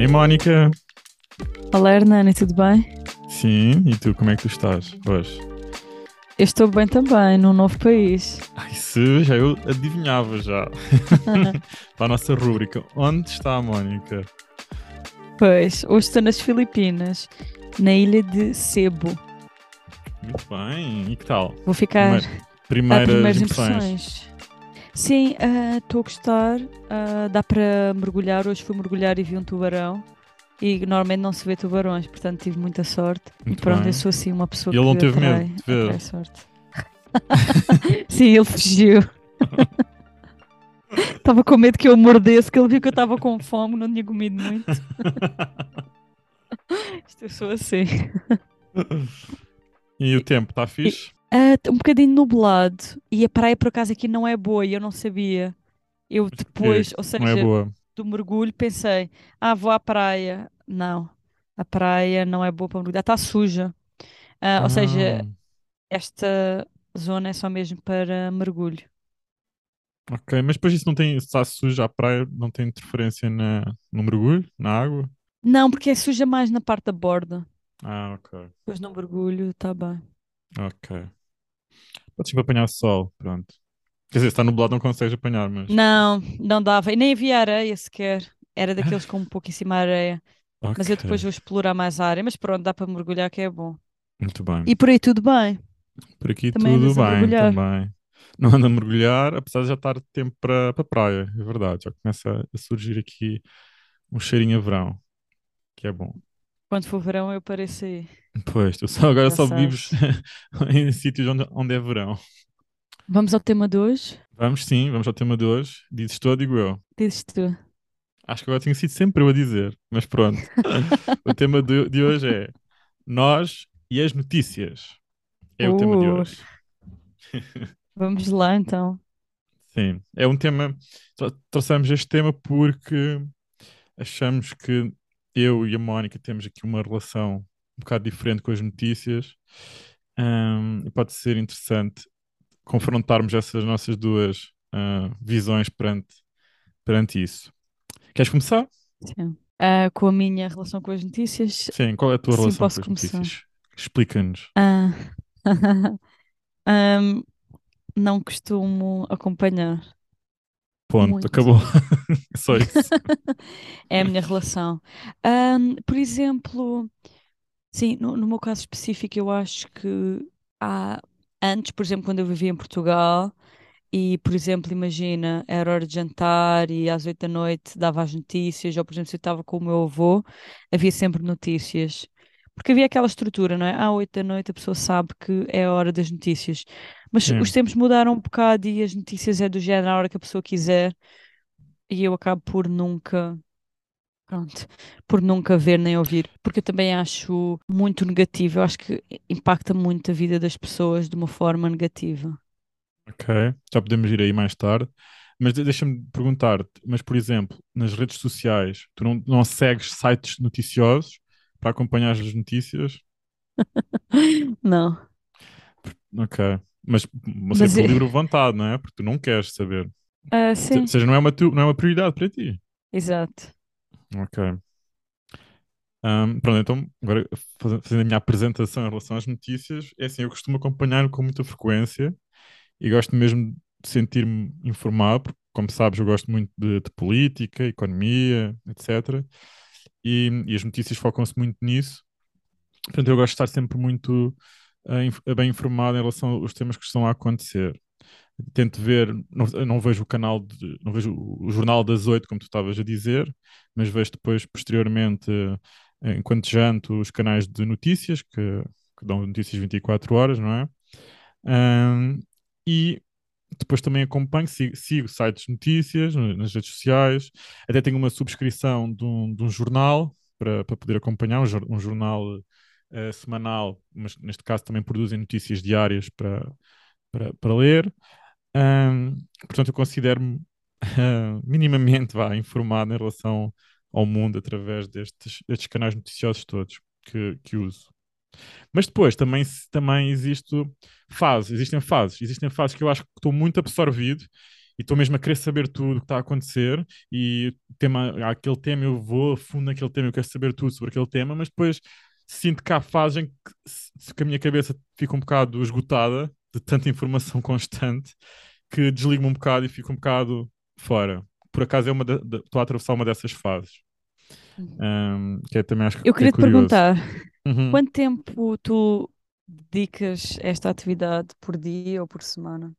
Ei, Mónica. Olá, Hernani, tudo bem? Sim, e tu, como é que tu estás hoje? Eu estou bem também, num novo país. Ai, se já eu adivinhava já. Para a nossa rúbrica. Onde está a Mónica? Pois, hoje estou nas Filipinas, na ilha de Cebu. Muito bem, e que tal? Vou ficar Primeira- primeiras, primeiras impressões. impressões. Sim, ah, estou a gostar. ah, dá para mergulhar. Hoje fui mergulhar e vi um tubarão. E normalmente não se vê tubarões, portanto tive muita sorte. Muito e pronto, bem. eu sou assim uma pessoa E ele que não teve atrai, medo de ver? atrai sorte. Sim, ele fugiu. Estava com medo que eu mordesse, que ele viu que eu estava com fome, não tinha comido muito. Isto eu sou assim. e o tempo, está fixe? Tá um bocadinho nublado e a praia por acaso aqui não é boa e eu não sabia. Eu depois, ou seja, é do mergulho pensei, ah, vou à praia. Não, a praia não é boa para mergulhar, está suja. Ah, ou seja, Ah, esta zona é só mesmo para mergulho. ok, mas depois isso não tem, se está sujo à praia, não tem interferência na, no mergulho, na água? Não, porque é suja mais na parte da borda. Ah, ok, Depois no mergulho está bem. ok. Podes sempre apanhar sol, pronto. Quer dizer, se está nublado não consegues apanhar, mas... Não, não dava. E nem havia areia sequer. Era daqueles com um pouquíssima areia. Mas eu depois vou explorar mais a área. Mas pronto, dá para mergulhar que é bom. Muito bem. E por aí tudo bem. Por aqui Também tudo bem, também. Não ando a mergulhar, apesar de já estar tempo para para praia, é verdade. Já começa a surgir aqui um cheirinho a verão, que é bom. Quando for verão eu pareço aí. Pois, tu só, agora Já só sabes. vives em sítios onde, onde é verão. Vamos ao tema de hoje? Vamos sim, vamos ao tema de hoje. Dizes tu ou digo eu? Dizes tu. Acho que agora tinha sido sempre eu a dizer, mas pronto. O tema de, de hoje é nós e as notícias. É o tema de Uh. hoje. Vamos lá então. Sim, é um tema. trou- Trouxemos este tema porque achamos que eu e a Mónica temos aqui uma relação um bocado diferente com as notícias. Ahm, e pode ser interessante confrontarmos essas nossas duas ah, visões perante, perante isso. Queres começar? Sim. Ah, com a minha relação com as notícias. Sim, qual é a tua Sim, relação posso com as começar. notícias? Explica-nos. Ah, ahm, não costumo acompanhar. Ponto, Muito. acabou. Só isso. É a minha relação. Ahm, por exemplo, sim, no, no meu caso específico, eu acho que há antes, por exemplo, quando eu vivia em Portugal, e, por exemplo, imagina, era hora de jantar e às oito da noite dava as notícias, ou, por exemplo, se eu estava com o meu avô, havia sempre notícias. Porque havia aquela estrutura, não é? À oito da noite a pessoa sabe que é a hora das notícias. Mas Sim. os tempos mudaram um bocado e as notícias é do género à hora que a pessoa quiser, e eu acabo por nunca. Pronto, por nunca ver nem ouvir, porque eu também acho muito negativo, eu acho que impacta muito a vida das pessoas de uma forma negativa. Ok, já podemos ir aí mais tarde. Mas de- deixa-me perguntar-te, mas por exemplo, nas redes sociais, tu não, não segues sites noticiosos para acompanhar as notícias? Não, Ok, mas Mas você por é- livre vontade, não é? Porque tu não queres saber. Se- sim, Ou seja, não é uma, tu- não é uma prioridade para ti. exato. Ok. Ahm, pronto, então, agora faz- fazendo a minha apresentação em relação às notícias, é assim, eu costumo acompanhar com muita frequência e gosto mesmo de sentir-me informado, porque, como sabes, eu gosto muito de, de política, economia, etc. E, e as notícias focam-se muito nisso. Portanto, eu gosto de estar sempre muito bem informado em relação aos temas que estão a acontecer. Tento ver, não, não vejo o canal, de, não vejo o, jornal das oito, como tu estavas a dizer, mas vejo depois, posteriormente, eh, enquanto janto, os canais de notícias, que, que dão notícias 24 horas, não é? Ahm, e depois também acompanho, sigo, sigo sites de notícias no- nas redes sociais, até tenho uma subscrição de um, de um jornal para, para poder acompanhar, um, um jornal eh, semanal, mas neste caso também produzem notícias diárias para, para, para ler. Ahm, portanto, eu considero-me ah, minimamente vá, informado em relação ao mundo através destes, destes canais noticiosos todos que, que uso. Mas depois também, também existe fases, existem fases, existem fases que eu acho que estou muito absorvido e estou mesmo a querer saber tudo o que está a acontecer e tema, aquele tema, eu vou a fundo naquele tema, eu quero saber tudo sobre aquele tema, mas depois sinto que há fases em que, que a minha cabeça fica um bocado esgotada de tanta informação constante que desligo-me um bocado e fico um bocado fora. Por acaso é uma da- da- estou a atravessar uma dessas fases, Ahm, que é, também acho Eu que é queria te curioso. perguntar, Uhum. quanto tempo tu dedicas esta atividade por dia ou por semana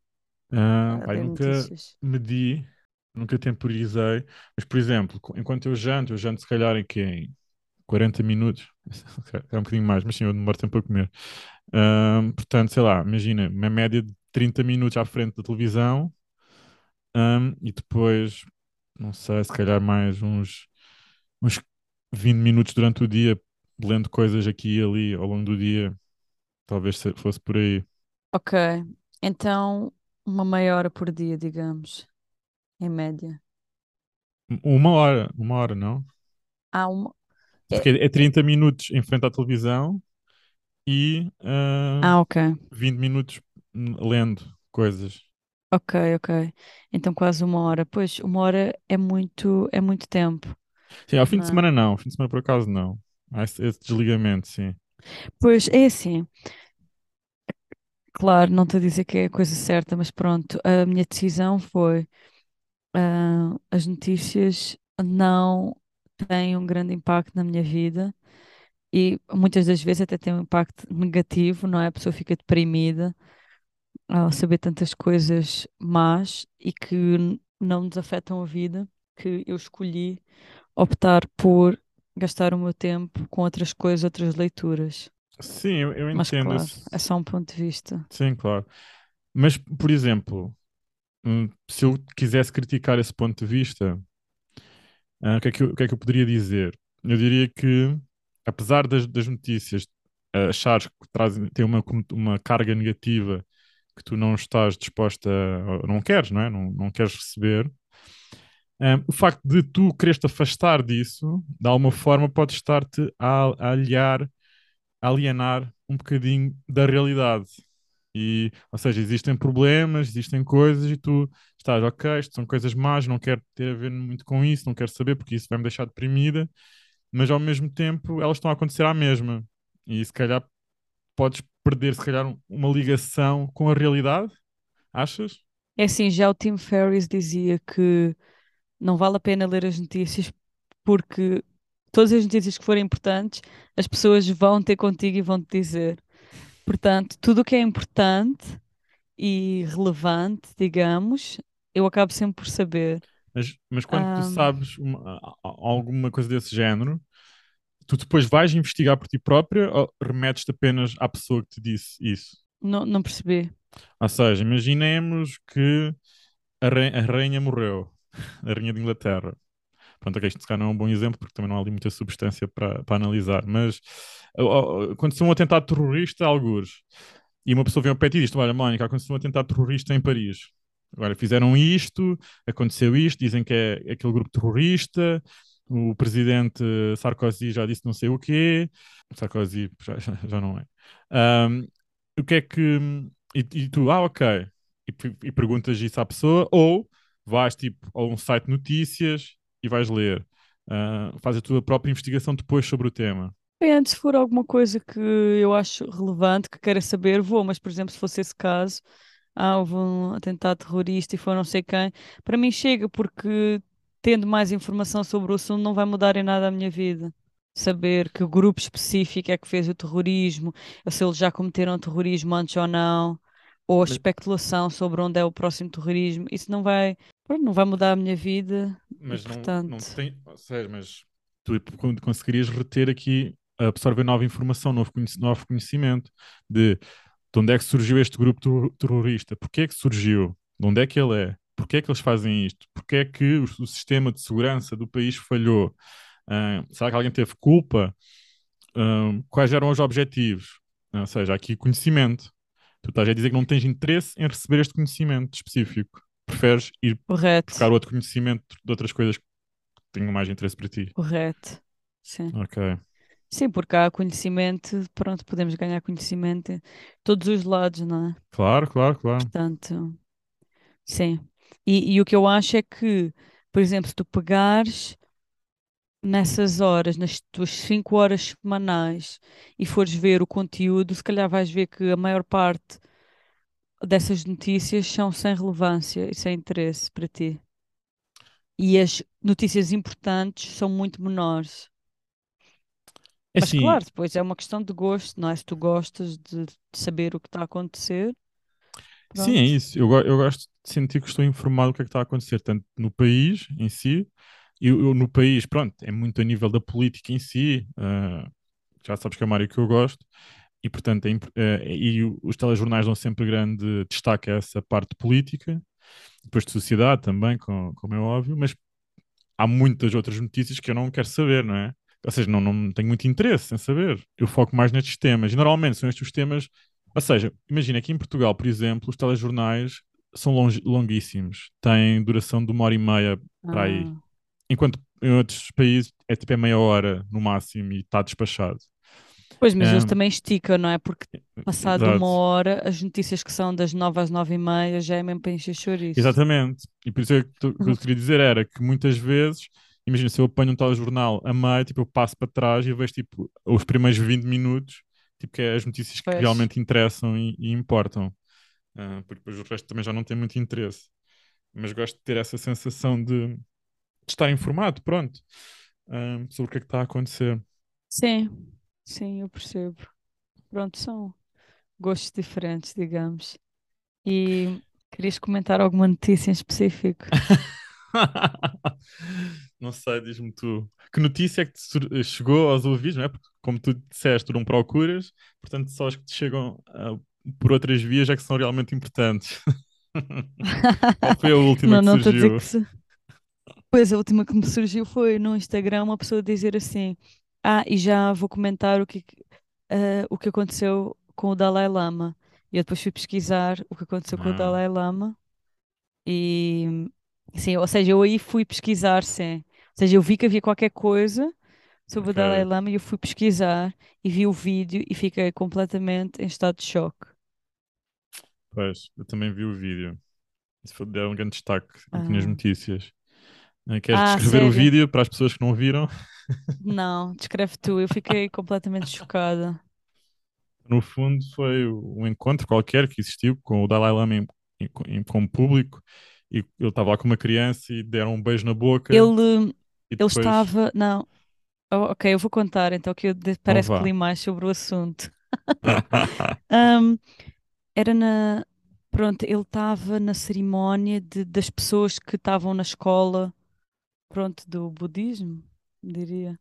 Ah, eu ler nunca notícias? medi, nunca temporizei, mas por exemplo, enquanto eu janto, eu janto se calhar em? Em 40 minutos, é um bocadinho mais, mas sim, eu demoro tempo a comer. Ahm, portanto, sei lá, imagina, uma média de 30 minutos à frente da televisão, ahm, e depois, não sei, se calhar mais uns, uns 20 minutos durante o dia, lendo coisas aqui e ali ao longo do dia, talvez se- fosse por aí. Ok, então uma meia hora por dia, digamos, em média. Uma hora, uma hora, não? Há uma. Porque é- é 30 minutos em frente à televisão e ah, Ah, ok, 20 minutos lendo coisas. ok, ok. Então quase uma hora. Pois, uma hora é muito, é muito tempo, Sim, ao fim de não é? semana não, ao fim de semana por acaso não. Há esse, esse desligamento, sim. Pois, é assim. Claro, não estou a dizer que é a coisa certa, mas pronto, a minha decisão foi, ah, as notícias não têm um grande impacto na minha vida e muitas das vezes até têm um impacto negativo, não é? A pessoa fica deprimida ao saber tantas coisas más e que não nos afetam a vida, que eu escolhi optar por gastar o meu tempo com outras coisas, outras leituras. Sim, eu, eu Mas entendo claro, esse. é só um ponto de vista. Sim, claro. Mas, por exemplo, hum, se eu quisesse criticar esse ponto de vista, ah, o que é que eu, o que é que eu poderia dizer? Eu diria que, apesar das, das notícias ah, achares que trazem, têm uma, uma carga negativa que tu não estás disposta, a, não queres, não é? Não, não queres receber, ah, o facto de tu quereres te afastar disso, de alguma forma, pode estar-te a, a aliar, a alienar um bocadinho da realidade. E, ou seja, existem problemas, existem coisas e tu estás, ok, isto são coisas más, não quero ter a ver muito com isso, não quero saber porque isso vai me deixar deprimida, mas ao mesmo tempo elas estão a acontecer à mesma. E se calhar podes perder, se calhar, um- uma ligação com a realidade, achas? É assim, já o Tim Ferriss dizia que não vale a pena ler as notícias porque todas as notícias que forem importantes, as pessoas vão ter contigo e vão te dizer. Portanto, tudo o que é importante e relevante, digamos, eu acabo sempre por saber. Mas, mas quando tu sabes uma- alguma coisa desse género, tu depois vais investigar por ti própria ou remetes-te apenas à pessoa que te disse isso? não, não percebi. Ou seja, imaginemos que a, rei- a rainha morreu, a rainha de Inglaterra. Pronto, ok, isto se calhar não é um bom exemplo porque também não há ali muita substância para analisar, mas aconteceu um atentado terrorista, algures, e uma pessoa vem ao pé e diz: Olha, Mónica, aconteceu um atentado terrorista em Paris. Agora fizeram isto, aconteceu isto, dizem que é aquele grupo terrorista. O presidente Sarkozy já disse não sei o quê. Sarkozy já, já- não é. Ahm, o que é que. E, e tu, ah, ok. E, e perguntas isso à pessoa, ou vais tipo a um site de notícias e vais ler. Ah, faz a tua própria investigação depois sobre o tema. Bem, antes, se for alguma coisa que eu acho relevante, que queira saber, vou, mas, por exemplo, se fosse esse caso, ah, houve um atentado terrorista e foi não sei quem, para mim chega, porque tendo mais informação sobre o assunto não vai mudar em nada a minha vida. Saber que grupo específico é que fez o terrorismo, ou se eles já cometeram terrorismo antes ou não, ou a especulação sobre onde é o próximo terrorismo, isso não vai, pronto, não vai mudar a minha vida mas não, não portanto, tem. Ou seja, mas tu con- conseguirias reter aqui, absorver nova informação, novo, conhec- novo conhecimento de, de onde é que surgiu este grupo ter- terrorista, porquê é que surgiu, de onde é que ele é, porquê é que eles fazem isto, porquê é que o, o sistema de segurança do país falhou. Ah, será que alguém teve culpa? Ah, quais eram os objetivos? Ah, Ou seja, aqui conhecimento. Tu estás a dizer que não tens interesse em receber este conhecimento específico. Preferes ir correto, buscar outro conhecimento de outras coisas que tenham mais interesse para ti. correto, sim. Ok. Sim, porque há conhecimento, pronto, podemos ganhar conhecimento de todos os lados, não é? Claro, claro, claro. Portanto, sim. E, e o que eu acho é que, por exemplo, se tu pegares nessas horas, nas tuas 5 horas semanais, e fores ver o conteúdo, se calhar vais ver que a maior parte dessas notícias são sem relevância e sem interesse para ti. E as notícias importantes são muito menores. É Mas assim, claro, depois é uma questão de gosto, não é? Se tu gostas de de saber o que está a acontecer, sim, é pronto. isso. Eu, eu gosto de sentir que estou informado do que é que está a acontecer, tanto no país em si, e eu, eu no país, pronto, é muito a nível da política em si, ah, já sabes que é uma área que eu gosto, e portanto, é eh, e os telejornais dão sempre grande destaque a essa parte política, depois de sociedade também, com- como é óbvio, mas há muitas outras notícias que eu não quero saber, não é? Ou seja, não, não tenho muito interesse em saber. Eu foco mais nestes temas. E normalmente são estes os temas. Ou seja, imagina aqui em Portugal, por exemplo, os telejornais são longe- longuíssimos, têm duração de uma hora e meia para aí. Ah, Enquanto em outros países é tipo é meia hora no máximo e está despachado. Pois, mas eles Ahm, também esticam, não é? Porque passado uma exato. hora, as notícias que são das nove às nove e meia já é mesmo para encher chouriços. Exatamente. E por isso é que tu- o que eu queria dizer era que muitas vezes, imagina, se eu apanho um telejornal a meio, tipo, eu passo para trás e vejo tipo, os primeiros 20 minutos, tipo, que é as notícias que Pois. realmente interessam e, e importam. Ah, porque depois o resto também já não tem muito interesse. Mas gosto de ter essa sensação de, de estar informado, pronto, ah, sobre o que é que está a acontecer. Sim, sim, eu percebo. Pronto, são gostos diferentes, digamos. E querias comentar alguma notícia em específico? Não sei, diz-me tu. Que notícia é que te sur- chegou aos ouvidos, não é? Porque, como tu disseste, tu não procuras, portanto, só as que te chegam ah, por outras vias é que são realmente importantes. Qual foi a última Não, que não surgiu? que se. Pois, a última que me surgiu foi no Instagram uma pessoa dizer assim: Ah, e já vou comentar o que, eh, o que aconteceu com o Dalai Lama. E eu depois fui pesquisar o que aconteceu com o Ah, Dalai Lama e sim, ou seja, eu aí fui pesquisar, sim. Ou seja, eu vi que havia qualquer coisa sobre o Dalai ok. Lama e eu fui pesquisar e vi o vídeo e fiquei completamente em estado de choque. Pois, eu também vi o vídeo. Isso foi, deu um grande destaque aqui nas Ah, notícias. Ah, Queres ah, descrever o sério? vídeo para as pessoas que não viram? Não, descreve tu. Eu fiquei completamente chocada. No fundo, foi um encontro qualquer que existiu com o Dalai Lama em, em, como público e ele estava lá com uma criança e deram um beijo na boca Ele, e ele depois, estava. Não, Oh, ok, eu vou contar então que eu de- então parece que li mais sobre o assunto. Ahm, era na. Pronto, ele estava na cerimónia de- das pessoas que estavam na escola, pronto, do budismo, diria.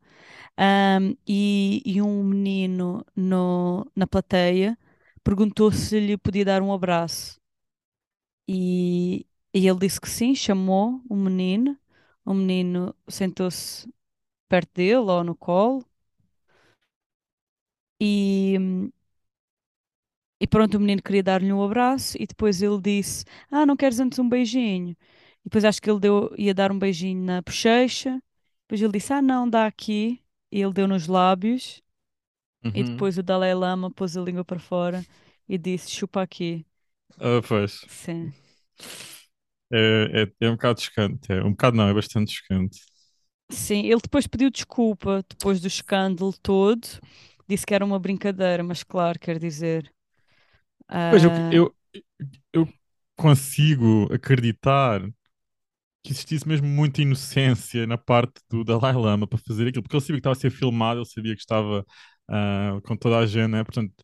Ahm, e, e um menino no, na plateia perguntou se lhe podia dar um abraço. E, e ele disse que sim, chamou o menino. O menino sentou-se perto dele ou no colo. E, E pronto, o menino queria dar-lhe um abraço e depois ele disse: Ah, não queres antes um beijinho? E depois acho que ele deu, ia dar um beijinho na bochecha. Depois ele disse: Ah, não, dá aqui. E ele deu nos lábios. E Uhum. depois o Dalai Lama pôs a língua para fora e disse: Chupa aqui. Ah, pois. Sim. É, é, é um bocado chocante. É um bocado não, é bastante chocante. Sim, ele depois pediu desculpa depois do escândalo todo. Disse que era uma brincadeira, mas claro, quer dizer. Pois eu, ah, eu, eu consigo acreditar que existisse mesmo muita inocência na parte do Dalai Lama para fazer aquilo, porque ele sabia que estava a ser filmado, ele sabia que estava ah, com toda a gente, né? Portanto,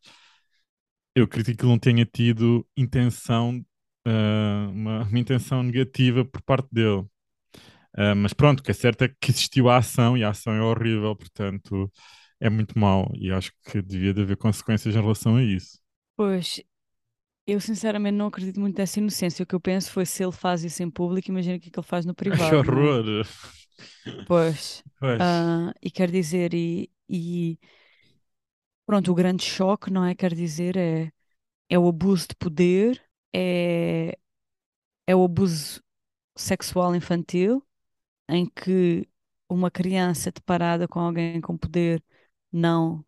eu acredito que ele não tenha tido intenção, ah, uma, uma intenção negativa por parte dele. Ah, mas pronto, o que é certo é que existiu a ação e a ação é horrível, portanto, é muito mau e acho que devia de haver consequências em relação a isso. pois, Eu sinceramente não acredito muito nessa inocência. O que eu penso foi se ele faz isso em público, imagina o que é que ele faz no Que privado, não é? horror! Pois. Pois, ah, e quer dizer, e, e pronto, o grande choque, não é? Quer dizer, é, é o abuso de poder, é, é o abuso sexual infantil, em que uma criança deparada com alguém com poder não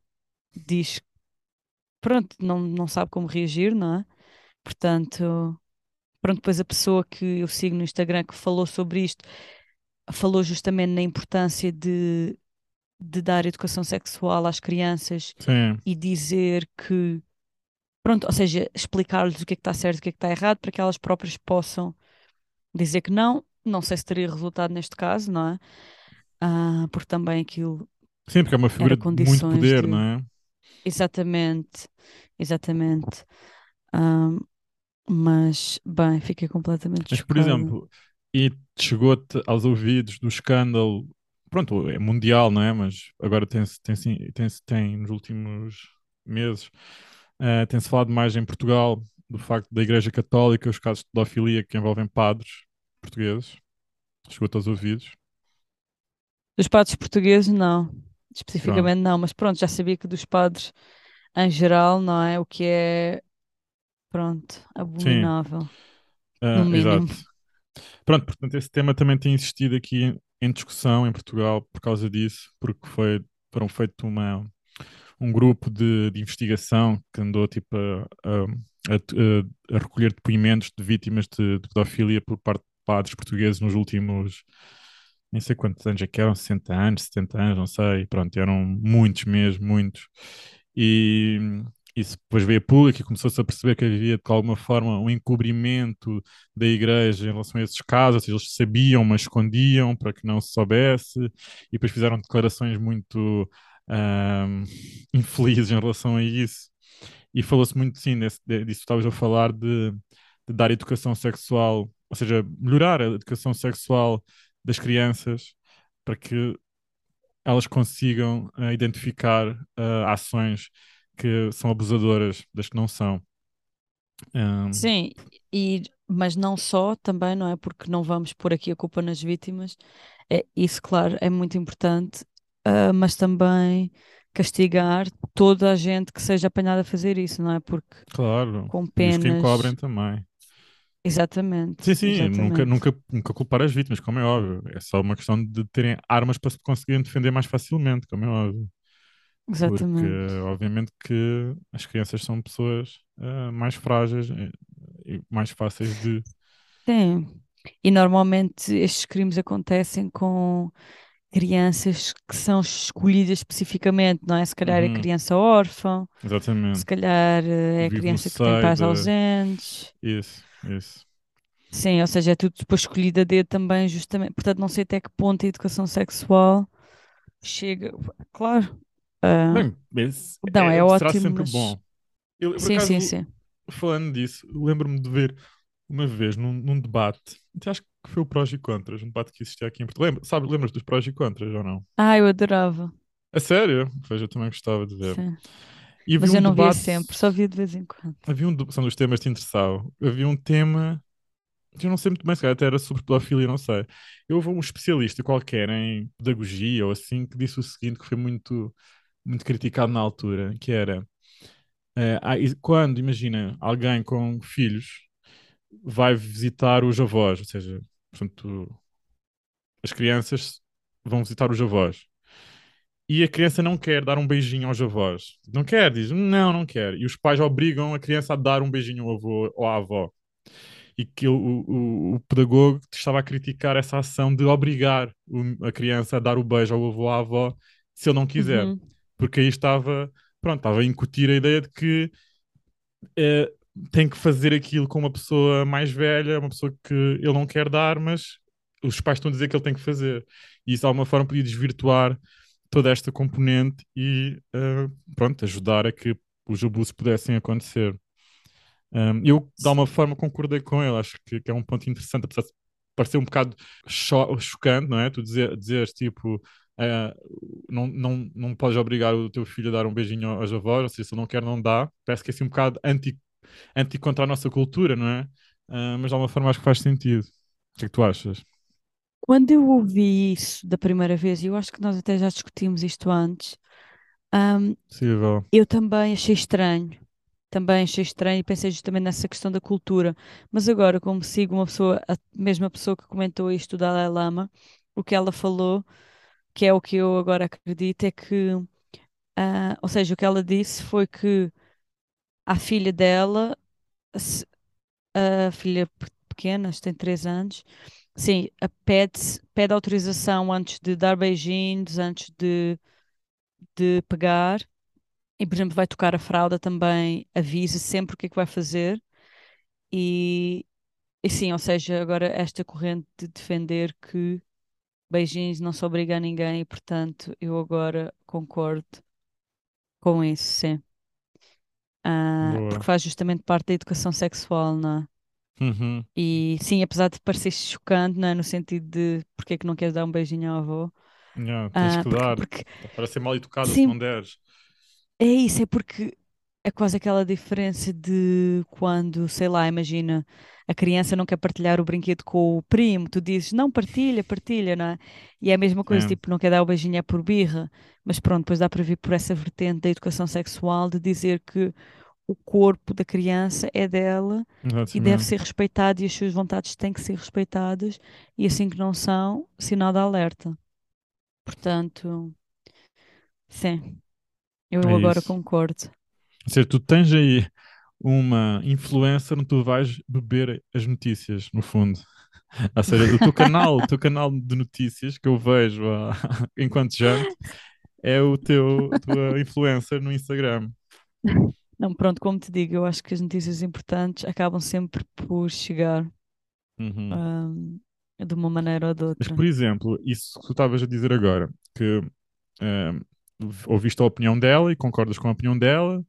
diz, pronto, não, não sabe como reagir, não é? Portanto. pronto, depois a pessoa que eu sigo no Instagram que falou sobre isto falou justamente na importância de, de dar educação sexual às crianças Sim, e dizer que, pronto, ou seja, explicar-lhes o que é que está certo e o que é que está errado para que elas próprias possam dizer que não. Não sei se teria resultado neste caso, não é? Ah, porque também aquilo sim, porque é uma figura de muito poder, não de. é? Exatamente, exatamente. Ah, mas, bem, fiquei completamente Mas, por exemplo, e chegou-te aos ouvidos do escândalo, pronto, é mundial, não é? Mas agora tem-se, tem, tem, tem, nos últimos meses, eh, tem-se falado mais em Portugal do facto da Igreja Católica, os casos de pedofilia que envolvem padres portugueses. Chegou-te aos ouvidos. Dos padres portugueses, não. Pronto. Especificamente não, mas pronto, já sabia que dos padres em geral, não é? O que é, pronto, abominável, no mínimo. exato. Pronto, portanto, esse tema também tem existido aqui em, em discussão em Portugal por causa disso, porque foi, foram feito uma, um grupo de, de investigação que andou tipo a, a, a- a recolher depoimentos de vítimas de, de pedofilia por parte de padres portugueses nos últimos, nem sei quantos anos é que eram, 60 anos, 70 anos, não sei, pronto, eram muitos mesmo, muitos. E isso depois veio a público e começou-se a perceber que havia de alguma forma um encobrimento da igreja em relação a esses casos, eles sabiam, mas escondiam para que não se soubesse, e depois fizeram declarações muito ahm, infelizes em relação a isso. E falou-se muito, sim, desse, de- disso que estavas a falar, de, de dar educação sexual, ou seja, melhorar a educação sexual das crianças para que elas consigam eh, identificar eh, ações que são abusadoras das que não são. Ahm, Sim, e, mas não só também, não é? Porque não vamos pôr aqui a culpa nas vítimas. É, isso, claro, é muito importante, ah, mas também castigar toda a gente que seja apanhada a fazer isso, não é? Porque claro, com os que penas. encobrem também. Sim, Exatamente, sim, nunca, exatamente, nunca, nunca culpar as vítimas, como é óbvio. É só uma questão de terem armas para se conseguirem defender mais facilmente, como é óbvio. Porque, exatamente. obviamente, que as crianças são pessoas ah, mais frágeis eh, e mais fáceis de. Sim. E normalmente estes crimes acontecem com crianças que são escolhidas especificamente, não é? Se calhar é Uhum, criança órfã, se exatamente. calhar Que eh, é no criança que tem pais da. ausentes. Isso, isso. Sim, ou seja, é tudo depois escolhido a dedo também, justamente. Portanto, não sei até que ponto a educação sexual chega. Claro, Bem, esse não, é é, será ótimo, sempre mas. bom. Eu, eu, Sim, sim, acaso, sim. falando disso, lembro-me de ver uma vez num, num debate, acho que foi o prós e contras, um debate que existia aqui em Portugal. Lembra, sabe, lembras dos prós e contras ou não? Ah, eu adorava. A sério? Pois eu também gostava de ver. Sim. E Mas eu um não via debate, sempre, só via de vez em quando. havia um, de- são dos temas que te interessavam. Havia um tema, que eu não sei muito bem, se calhar até era sobre pedofilia, não sei. Eu houve um especialista qualquer em pedagogia ou assim que disse o seguinte, que foi muito, muito criticado na altura, que era e quando, imagina, alguém com filhos vai visitar os avós, ou seja, portanto, as crianças vão visitar os avós. E a criança não quer dar um beijinho aos avós. Não quer, diz, não, não quer. E os pais obrigam a criança a dar um beijinho ao avô ou à avó. E que o, o, o pedagogo estava a criticar essa ação de obrigar o- a criança a dar o beijo ao avô ou à avó se ele não quiser. Uhum. Porque aí estava, pronto, estava a incutir a ideia de que eh, tem que fazer aquilo com uma pessoa mais velha, uma pessoa que ele não quer dar, mas os pais estão a dizer que ele tem que fazer. E isso de alguma forma podia desvirtuar toda esta componente e eh, pronto, ajudar a que os abusos pudessem acontecer. Um, eu, de alguma forma, concordei com ele, acho que, que é um ponto interessante, apesar de parecer um bocado cho chocante, não é? Tu dizer, dizeres tipo. Eh, não, não, não podes obrigar o teu filho a dar um beijinho aos avós, ou seja, se ele não quer, não dá. Parece que é assim um bocado anti, anti contra a nossa cultura, não é? Ah, mas de alguma forma acho que faz sentido. O que é que tu achas? Quando eu ouvi isso da primeira vez, e eu acho que nós até já discutimos isto antes, Possível. eu também achei estranho. Também achei estranho e pensei justamente nessa questão da cultura. Mas agora, como sigo uma pessoa, a mesma pessoa que comentou isto, o Dalai Lama, o que ela falou, que é o que eu agora acredito, é que, ah, ou seja, o que ela disse foi que a filha dela a filha pe- pequena, tem 3 anos, sim, pede, pede autorização antes de dar beijinhos, antes de, de pegar. E, por exemplo, vai tocar a fralda também, avisa sempre o que é que vai fazer. E, e sim, ou seja, agora esta corrente de defender que beijinhos não se obriga a ninguém e, portanto, eu agora concordo com isso, sim. Ah, porque faz justamente parte da educação sexual, não é? Uhum. E sim, apesar de parecer chocante, não é? No sentido de porque é que não queres dar um beijinho à avó? Yeah, tens Ah, que porque, dar. porque, Para ser mal educada se sim, não deres. é isso, é porque é quase aquela diferença de quando, sei lá, imagina, a criança não quer partilhar o brinquedo com o primo, tu dizes, não, partilha, partilha, não é? E é a mesma coisa, Sim, tipo, não quer dar o beijinho é por birra, mas pronto, depois dá para vir por essa vertente da educação sexual de dizer que o corpo da criança é dela e deve exatamente. ser respeitado e as suas vontades têm que ser respeitadas e assim que não são, sinal de alerta. Portanto, sim, É eu agora isso. concordo. Ou seja, tu tens aí uma influencer onde tu vais beber as notícias, no fundo. Ou seja, o teu canal, o teu canal de notícias que eu vejo ah, enquanto janto é o teu, tua influencer no Instagram. Não, pronto, como te digo, eu acho que as notícias importantes acabam sempre por chegar, Uhum. ahm, de uma maneira ou de Mas, outra. por exemplo, isso que tu estavas a dizer agora, que ah, ouviste a opinião dela e concordas com a opinião dela,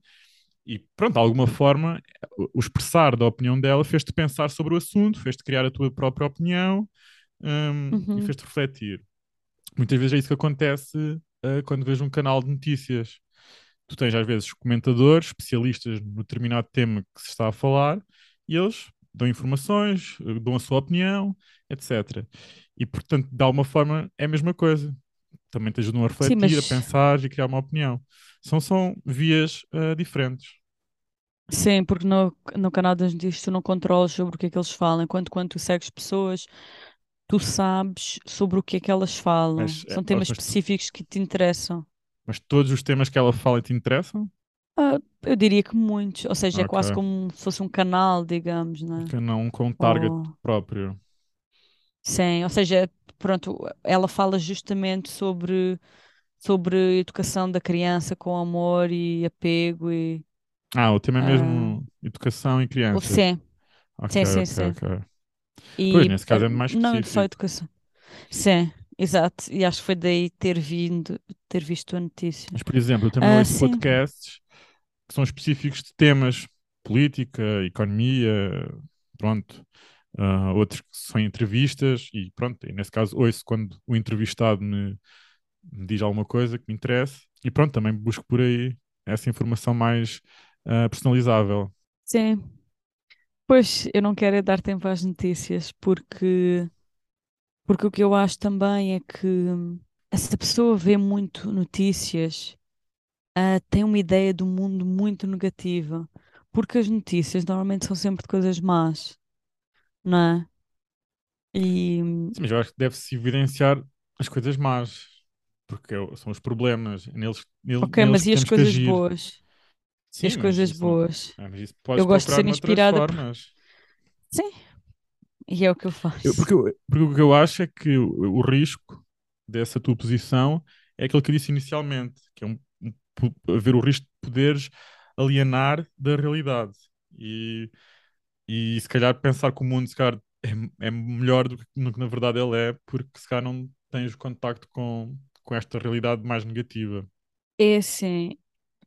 e pronto, de alguma forma, o expressar da opinião dela fez-te pensar sobre o assunto, fez-te criar a tua própria opinião, e Uhum, fez-te refletir. Muitas vezes é isso que acontece, ah, quando vês um canal de notícias. Tu tens, às vezes, comentadores, especialistas no determinado tema que se está a falar, e eles dão informações, eh, dão a sua opinião, etc. E, portanto, de alguma forma, é a mesma coisa. Também te ajudam a Sim, refletir, a mas pensar e criar uma opinião. São, são vias, ah, diferentes. sim, porque no, no canal das notícias tu não controlas sobre o que é que eles falam, enquanto quando tu segues pessoas, tu sabes sobre o que é que elas falam. Mas, é, São temas mas, específicos que te interessam. mas todos os temas que ela fala te interessam? Ah, eu diria que muitos, ou seja, é quase Ok. como se fosse um canal, digamos, né? Não com um target Ou, próprio. sim, ou seja, pronto, ela fala justamente sobre, sobre educação da criança com amor e apego e Ah, o tema é mesmo educação e ou crianças. sim, sim, Ok, sim, ok, sim. ok. Pois, E nesse ah, caso é mais não só específico. educação. Sim, exato. E acho que foi daí ter vindo, ter visto a notícia. Mas, por exemplo, eu também Ah, ouço sim, podcasts que são específicos de temas, política, economia, pronto. Ah, outros que são entrevistas e pronto, e nesse caso ouço quando o entrevistado me, me diz alguma coisa que me interessa e pronto, também busco por aí essa informação mais ah, personalizável. sim. Pois eu não quero é dar tempo às notícias porque Porque o que eu acho também é que essa pessoa vê muito notícias, ah, tem uma ideia do mundo muito negativa. Porque as notícias normalmente são sempre de coisas más, não é? E, Sim, mas eu acho que deve-se evidenciar as coisas más, porque é são os problemas, neles, nele- ok, neles mas e as coisas boas? E as Sim, mas coisas isso, boas? ah, mas isso podes Eu gosto de ser inspirada por. Sim, e é o que eu Eu- faço. porque, eu- porque o que eu acho é que o, o risco dessa tua posição é aquilo que eu disse inicialmente, que é um, um, haver o risco de poderes alienar da realidade. E, e se calhar pensar que o mundo se calhar, é, é melhor do que, do que na verdade ele é, porque se calhar não tens contacto com, com esta realidade mais negativa. É assim,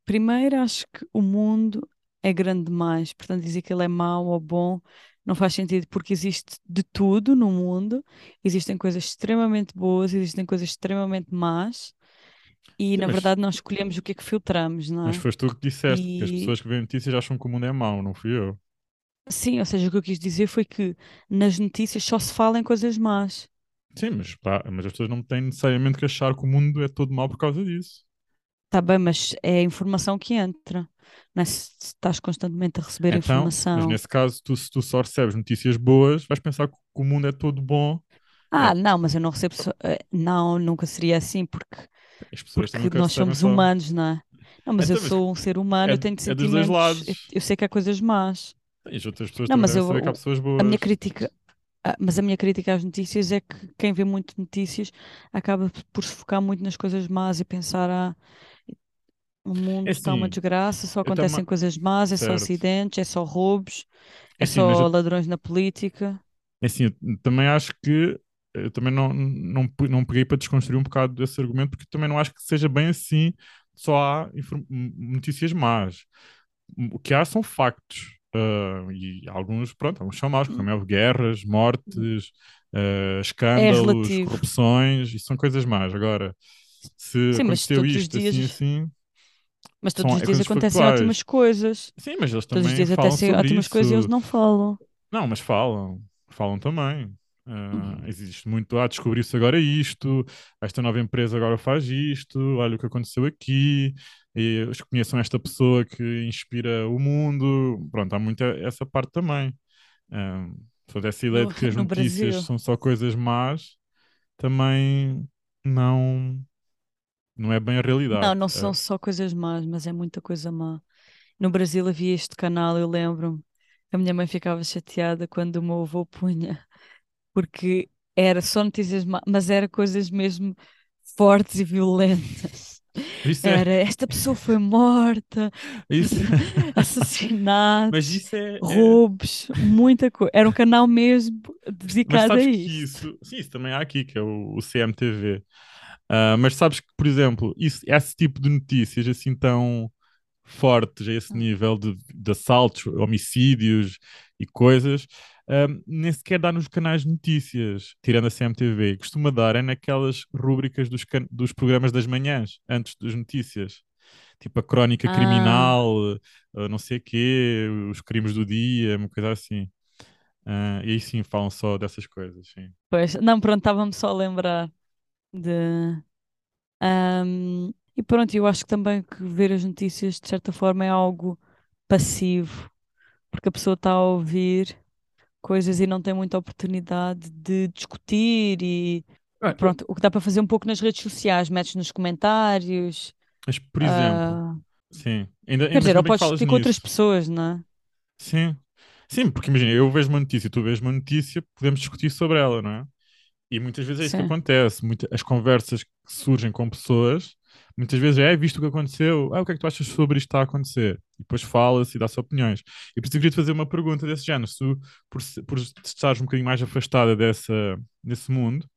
primeiro acho que o mundo é grande demais, portanto dizer que ele é mau ou bom não faz sentido porque existe de tudo no mundo, existem coisas extremamente boas, existem coisas extremamente más e na mas, verdade nós escolhemos o que é que filtramos, não mas é? foste tu que disseste que as E pessoas que veem notícias acham que o mundo é mau, não fui eu. sim, ou seja, o que eu quis dizer foi que nas notícias só se fala em coisas más. Sim, mas, pá, mas as pessoas não têm necessariamente que achar que o mundo é todo mau por causa disso. Tá bem, mas é a informação que entra, não é? Se estás constantemente a receber Então, mas informação nesse caso, tu, se tu só recebes notícias boas, vais pensar que o mundo é todo bom. Ah, É, não, mas eu não recebo. só- eh, Não, nunca seria assim, porque, porque nós somos só. humanos, não é? Não, mas eu Então, mas sou um ser humano, é, eu tenho é dos dois sentimentos, eu, lados. eu sei que há coisas más. E as outras pessoas Não, mas eu, saber que há pessoas a minha boas. crítica, ah, mas a minha crítica às notícias é que quem vê muito notícias acaba por se focar muito nas coisas más e pensar, ah, o mundo É está uma assim, desgraça, só acontecem coisas más, é só Certo. acidentes, é só roubos, É é assim, só eu, ladrões na política. é assim, eu também acho que. Eu também não, não, não peguei para desconstruir um bocado desse argumento, porque também não acho que seja bem assim, só há notícias más. O que há são factos. Ah, e alguns, pronto, alguns são maus, como é óbvio, guerras, mortes, É escândalos, relativo. corrupções, isso são coisas más. Agora, se Sim, aconteceu isto assim, dias, assim, mas todos são os é dias coisas acontecem factuais. ótimas coisas. Sim, mas eles Todos os também dias acontecem ótimas coisas e eles isso. não falam. Não, mas falam, falam também. Ah, existe muito, ah, descobri-se agora isto, esta nova empresa agora faz isto, olha o que aconteceu aqui, e eles conheçam esta pessoa que inspira o mundo. Pronto, há muita essa parte também. Ah, portanto, essa ideia No, de que as no notícias Brasil. são só coisas más também não, não é bem a Não, realidade. não Ah, são só coisas más, mas é muita coisa má. No Brasil havia este canal, eu lembro-me. A minha mãe ficava chateada quando o meu avô punha, porque era só notícias más, mas era coisas mesmo fortes e violentas. Isso é, Era esta pessoa foi morta, isso, mas assassinatos, isso é, é- roubos, muita coisa. Era um canal mesmo dedicado a isso, sim, isso também há aqui, que é o, o CMTV. Ah, mas sabes que, por exemplo, isso, esse tipo de notícias assim tão fortes a esse nível de, de assaltos, homicídios e coisas, ah, nem sequer dá nos canais de notícias, tirando a CMTV. Costuma dar é naquelas rúbricas dos, can- dos programas das manhãs, antes das notícias. Tipo a crónica Ah, criminal, ah, não sei quê, os crimes do dia, uma coisa assim. Ah, e aí sim falam só dessas coisas, sim. pois, não, pronto, estava-me só a lembrar de. Ahm, e pronto, eu acho que também que ver as notícias de certa forma é algo passivo, porque a pessoa está a ouvir coisas e não tem muita oportunidade de discutir e Ah, eu- pronto, o que dá para fazer um pouco nas redes sociais, metes nos comentários, Mas, por exemplo, ah, sim, ainda, quer dizer, ou que podes discutir com outras pessoas, não é? Sim, sim, porque imagina, eu vejo uma notícia, tu vês uma notícia, podemos discutir sobre ela, não é? E muitas vezes é isso que Sim. acontece. Muita- as conversas que surgem com pessoas, muitas vezes é, visto o que aconteceu, ah, o que é que tu achas sobre isto está a acontecer? E depois fala-se e dá-se opiniões. E por isso eu queria te fazer uma pergunta desse género. Se tu, por, por estares um bocadinho mais afastada dessa, desse mundo,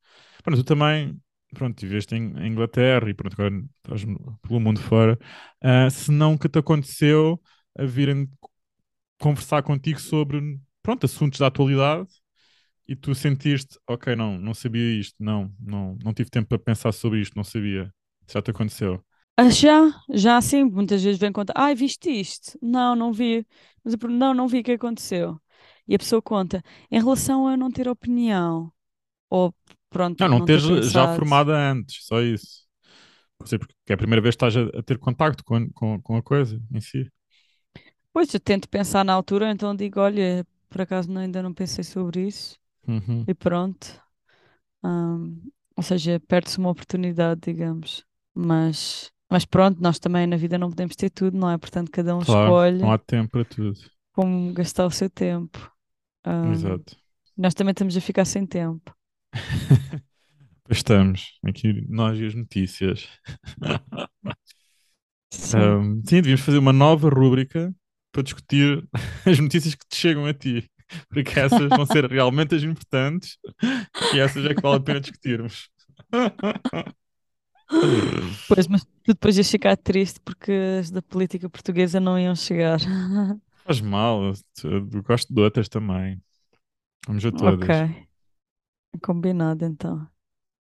pronto, tu também, pronto, estiveste em, em Inglaterra e pronto, agora estás pelo mundo fora, ah, se não que te aconteceu a virem conversar contigo sobre, pronto, assuntos da atualidade e tu sentiste, ok, não, não sabia isto, não, não, não tive tempo para pensar sobre isto, não sabia. Já te aconteceu. Ah, já, já sim, muitas vezes vem contar, ai, viste isto? Não, não vi. Mas eu pergunto, não, não vi o que aconteceu. E a pessoa conta, em relação a não ter opinião, ou pronto, Não, não não ter teres já pensado. formada antes, só isso. Não sei porque é a primeira vez que estás a, a ter contacto com, com, com a coisa em si. Pois, eu tento pensar na altura, então digo, olha, por acaso não- ainda não pensei sobre isso. Uhum. E pronto. Ahm, ou seja, perde-se uma oportunidade, digamos. Mas, mas pronto, nós também na vida não podemos ter tudo, não é? Portanto, cada um Claro, não escolhe há tempo para tudo. como gastar o seu tempo. Ahm, Exato. nós também estamos a ficar sem tempo. Estamos, aqui nós e as notícias. Sim. Um, sim, devíamos fazer uma nova rúbrica para discutir as notícias que te chegam a ti, porque essas vão ser realmente as importantes e essas é que vale a pena discutirmos. Pois, mas tu depois ias ficar triste porque as da política portuguesa não iam chegar. Faz mal, eu gosto de outras também. Vamos a Ok, todas. combinado então.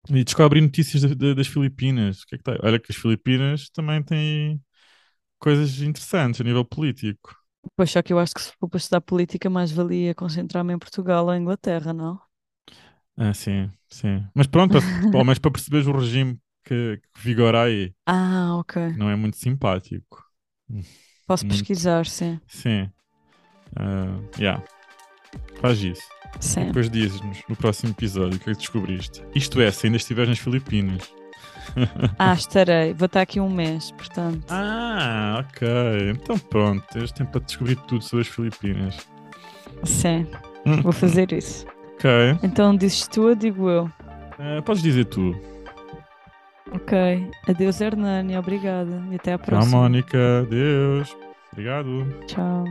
E descobre notícias da- da- das Filipinas. Que é que tá? Olha que as Filipinas também têm coisas interessantes a nível político. Pois só que eu acho que se for para estudar política, mais valia concentrar-me em Portugal ou Inglaterra, não? Ah, sim, sim. Mas pronto, pelo menos para perceberes o regime que, que vigora aí, Ah, ok. não é muito simpático. Posso Muito. pesquisar, sim. Sim. Ah, yeah. Faz isso. E Sim. depois dizes-nos no próximo episódio o que é que descobriste. Isto é, se ainda estiveres nas Filipinas. Ah, estarei. Vou estar aqui um mês, portanto. Ah, ok. Então pronto, tens tempo para descobrir tudo sobre as Filipinas. Sim, vou fazer isso. Ok. Então dizes tu ou digo eu? Eh, podes dizer tu. Ok. Adeus, Hernani. Obrigada. E até à Tchau, próxima. Mónica. Adeus. Obrigado. Tchau.